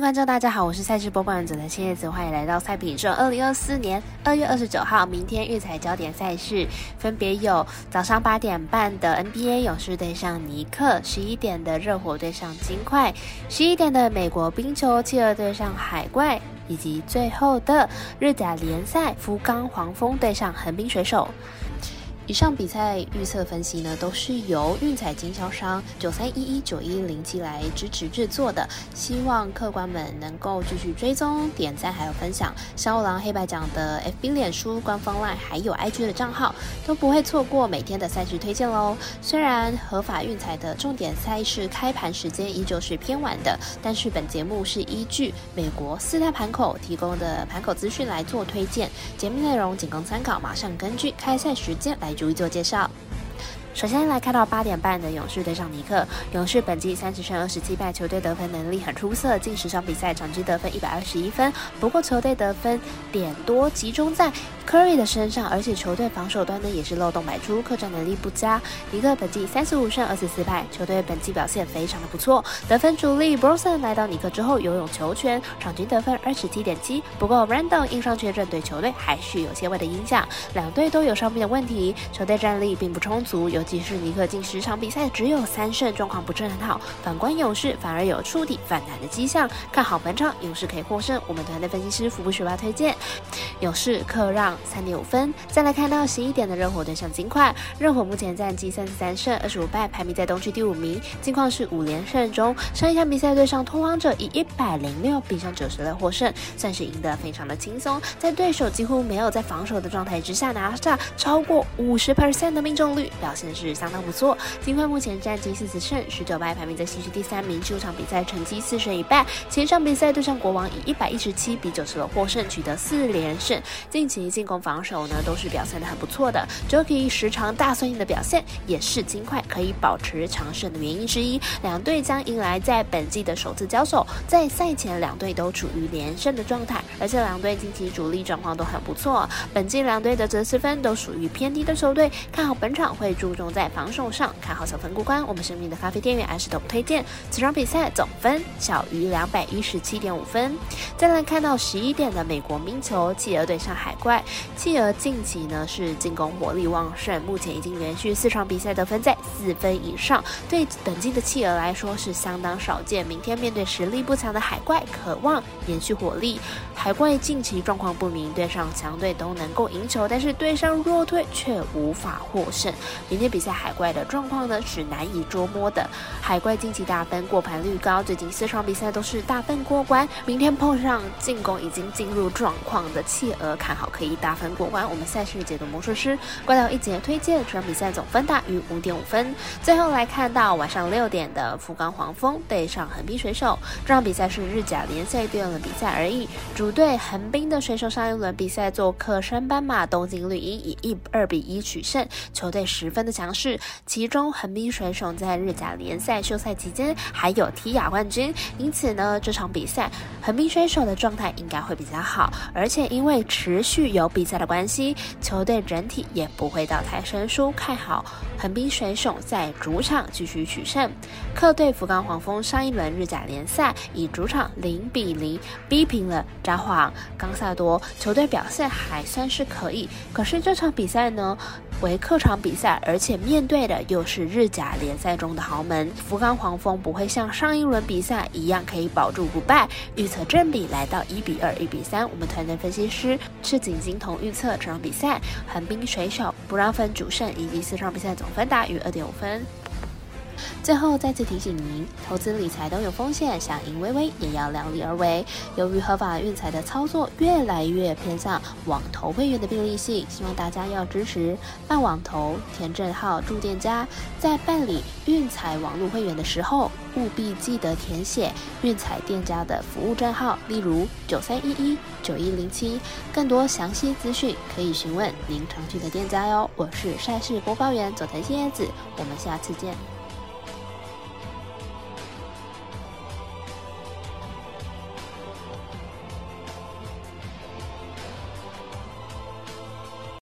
观众，大家好，我是赛事播报员佐藤千叶子，欢迎来到赛品社。二零二四年二月二十九号，明天育彩焦点赛事分别有早上八点半的 NBA 勇士对上尼克，十一点的热火对上金块，十一点的美国冰球企鹅对上海怪，以及最后的日甲联赛福冈黄蜂对上横滨水手。以上比赛预测分析呢，都是由运彩经销商九三一一九一零七来支持制作的，希望客官们能够继续追踪、点赞还有分享。小五郎黑白奖的 FB、脸书官方 LINE 还有 IG 的账号，都不会错过每天的赛事推荐喽。虽然合法运彩的重点赛事开盘时间依旧是偏晚的，但是本节目是依据美国四大盘口提供的盘口资讯来做推荐，节目内容仅供参考，马上根据开赛时间来。逐一做介绍。首先来看到八点半的勇士对上尼克。勇士本季三十胜二十七败，球队得分能力很出色，近十场比赛场均得分一百二十一分。不过球队得分点多集中在 Curry 的身上，而且球队防守端呢也是漏洞百出，客战能力不佳。尼克本季三十五胜二十四败，球队本季表现非常的不错。得分主力 b r o s o n 来到尼克之后，游泳球权，场均得分二十七点七。不过 Randall 硬伤缺阵，对球队还是有些微的影响。两队都有伤病的问题，球队战力并不充足，尤其是尼克近十场比赛只有三胜，状况不是很好。反观勇士，反而有触底反弹的迹象，看好本场勇士可以获胜。我们团队分析师福布学霸推荐勇士客让三点五分。再来看到十一点的热火对上金块，热火目前战绩三十三胜二十五败，排名在东区第五名。金块是五连胜中，上一场比赛对上拓荒者以一百零六比上九十六获胜，算是赢得非常的轻松。在对手几乎没有在防守的状态之下，拿下超过五十 percent 的命中率，表现。是相当不错，金块目前战绩四十胜十九败，排名在西区第三名。九场比赛成绩四胜一败，前一场比赛对上国王以一百一十七比九十六获胜，取得四连胜。近期进攻防守呢都是表现的很不错的，Jockey 时常大算赢的表现也是金块可以保持强胜的原因之一。两队将迎来在本季的首次交手，在赛前两队都处于连胜的状态，而且两队近期主力状况都很不错。本季两队的得失分都属于偏低的球队，看好本场会注重。在防守上看好小分过关，我们生命的咖啡店员安石都推荐此场比赛总分小于两百一十七点五分。再来看到十一点的美国冰球，企鹅对上海怪。企鹅近期呢是进攻火力旺盛，目前已经连续四场比赛得分在四分以上，对本季的企鹅来说是相当少见。明天面对实力不强的海怪，渴望延续火力。海怪近期状况不明，对上强队都能够赢球，但是对上弱队却无法获胜。明天比。赛海怪的状况呢是难以捉摸的。海怪近期大分过盘率高，最近四场比赛都是大分过关。明天碰上进攻已经进入状况的企鹅，看好可以打大分过关。我们赛事解读魔术师关掉一节推荐这场比赛总分大于五点五分。最后来看到晚上六点的福冈黄蜂对上横滨水手，这场比赛是日甲联赛第二轮比赛而已。主队横滨的水手上一轮比赛做客山斑马东京绿茵，以一二比一取胜，球队十分的强。势，其中横滨水手在日甲联赛休赛期间还有踢亚冠军，因此呢，这场比赛横滨水手的状态应该会比较好，而且因为持续有比赛的关系，球队整体也不会到太生疏，看好横滨水手在主场继续取胜。客队福冈黄蜂上一轮日甲联赛以主场零比零逼平了札幌冈萨多，球队表现还算是可以，可是这场比赛呢？为客场比赛，而且面对的又是日甲联赛中的豪门福冈黄蜂，不会像上一轮比赛一样可以保住不败。预测正比来到一比二、一比三。我们团队分析师赤井金童预测这场比赛横滨水手不让分主胜，以及四场比赛总分大于二点五分。最后再次提醒您，投资理财都有风险，想赢微微也要量力而为。由于合法运财的操作越来越偏向网投会员的便利性，希望大家要支持办网投、填证号、住店家。在办理运财网络会员的时候，务必记得填写运财店家的服务证号，例如九三一一九一零七。更多详细资讯可以询问您常去的店家哟。我是赛事播报员佐藤新叶子，我们下次见。